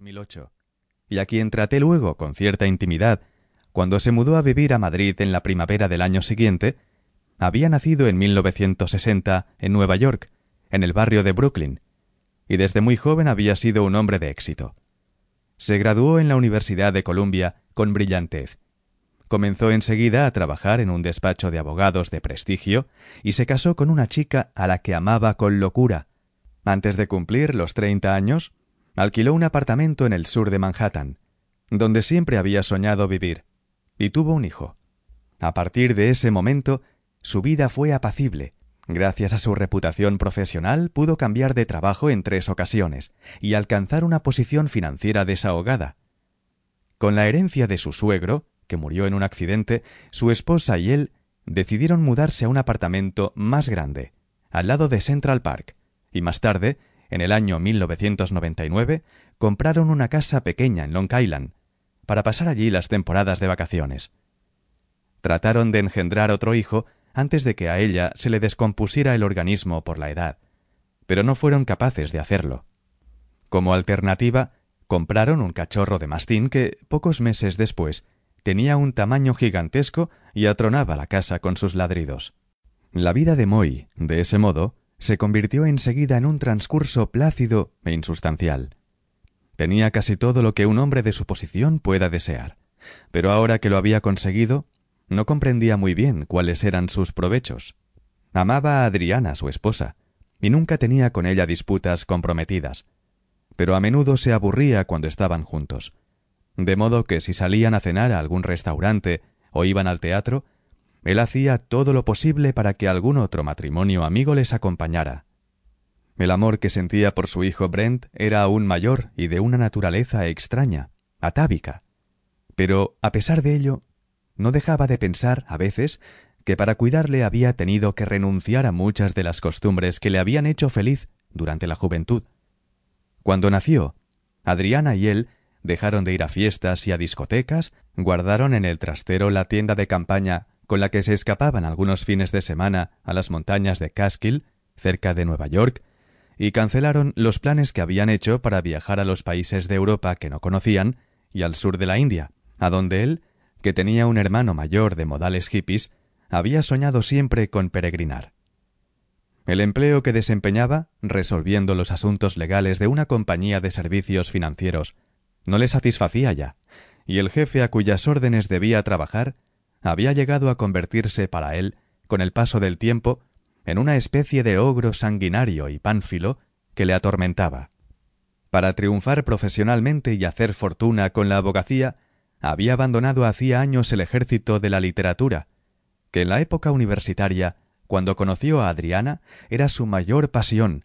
2008, y a quien traté luego con cierta intimidad cuando se mudó a vivir a Madrid en la primavera del año siguiente, había nacido en 1960 en Nueva York, en el barrio de Brooklyn, y desde muy joven había sido un hombre de éxito. Se graduó en la Universidad de Columbia con brillantez. Comenzó enseguida a trabajar en un despacho de abogados de prestigio y se casó con una chica a la que amaba con locura. Antes de cumplir los treinta años, alquiló un apartamento en el sur de Manhattan, donde siempre había soñado vivir, y tuvo un hijo. A partir de ese momento, su vida fue apacible. Gracias a su reputación profesional pudo cambiar de trabajo en tres ocasiones y alcanzar una posición financiera desahogada. Con la herencia de su suegro, que murió en un accidente, su esposa y él decidieron mudarse a un apartamento más grande, al lado de Central Park, y más tarde, en el año 1999, compraron una casa pequeña en Long Island, para pasar allí las temporadas de vacaciones. Trataron de engendrar otro hijo antes de que a ella se le descompusiera el organismo por la edad, pero no fueron capaces de hacerlo. Como alternativa, compraron un cachorro de mastín que, pocos meses después, tenía un tamaño gigantesco y atronaba la casa con sus ladridos. La vida de Moy, de ese modo, se convirtió enseguida en un transcurso plácido e insustancial. Tenía casi todo lo que un hombre de su posición pueda desear, pero ahora que lo había conseguido, no comprendía muy bien cuáles eran sus provechos. Amaba a Adriana, su esposa, y nunca tenía con ella disputas comprometidas, pero a menudo se aburría cuando estaban juntos, de modo que si salían a cenar a algún restaurante o iban al teatro, él hacía todo lo posible para que algún otro matrimonio amigo les acompañara. El amor que sentía por su hijo Brent era aún mayor y de una naturaleza extraña, atávica. Pero, a pesar de ello, no dejaba de pensar, a veces, que para cuidarle había tenido que renunciar a muchas de las costumbres que le habían hecho feliz durante la juventud. Cuando nació, Adriana y él dejaron de ir a fiestas y a discotecas, guardaron en el trastero la tienda de campaña con la que se escapaban algunos fines de semana a las montañas de Catskill, cerca de Nueva York, y cancelaron los planes que habían hecho para viajar a los países de Europa que no conocían y al sur de la India, a donde él, que tenía un hermano mayor de modales hippies, había soñado siempre con peregrinar. El empleo que desempeñaba, resolviendo los asuntos legales de una compañía de servicios financieros, no le satisfacía ya, y el jefe a cuyas órdenes debía trabajar había llegado a convertirse para él, con el paso del tiempo, en una especie de ogro sanguinario y pánfilo que le atormentaba. Para triunfar profesionalmente y hacer fortuna con la abogacía, había abandonado hacía años el ejército de la literatura, que en la época universitaria, cuando conoció a Adriana, era su mayor pasión.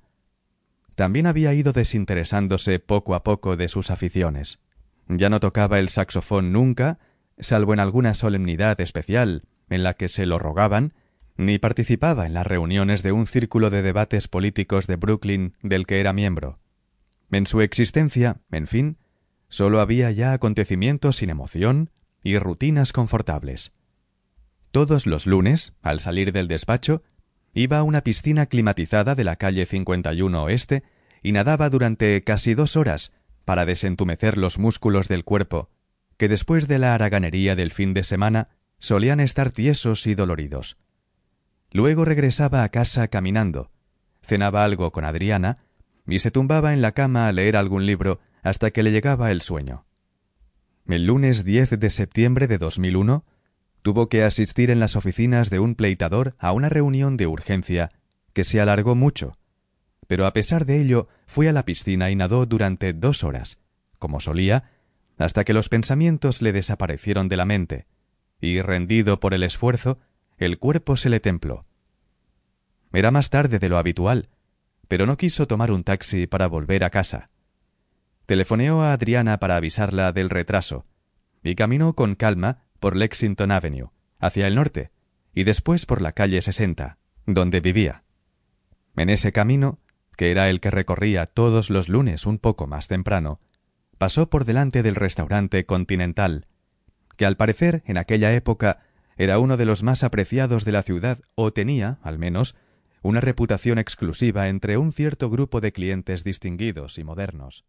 También había ido desinteresándose poco a poco de sus aficiones. Ya no tocaba el saxofón nunca, salvo en alguna solemnidad especial en la que se lo rogaban, ni participaba en las reuniones de un círculo de debates políticos de Brooklyn del que era miembro. En su existencia, en fin, sólo había ya acontecimientos sin emoción y rutinas confortables. Todos los lunes, al salir del despacho, iba a una piscina climatizada de la calle 51 Oeste y nadaba durante casi dos horas para desentumecer los músculos del cuerpo que después de la haraganería del fin de semana solían estar tiesos y doloridos. Luego regresaba a casa caminando, cenaba algo con Adriana y se tumbaba en la cama a leer algún libro hasta que le llegaba el sueño. El lunes 10 de septiembre de 2001 tuvo que asistir en las oficinas de un pleitador a una reunión de urgencia que se alargó mucho, pero a pesar de ello fue a la piscina y nadó durante dos horas, como solía, hasta que los pensamientos le desaparecieron de la mente, y rendido por el esfuerzo, el cuerpo se le templó. Era más tarde de lo habitual, pero no quiso tomar un taxi para volver a casa. Telefoneó a Adriana para avisarla del retraso, y caminó con calma por Lexington Avenue, hacia el norte, y después por la calle 60, donde vivía. En ese camino, que era el que recorría todos los lunes un poco más temprano, pasó por delante del restaurante Continental, que al parecer en aquella época era uno de los más apreciados de la ciudad o tenía, al menos, una reputación exclusiva entre un cierto grupo de clientes distinguidos y modernos.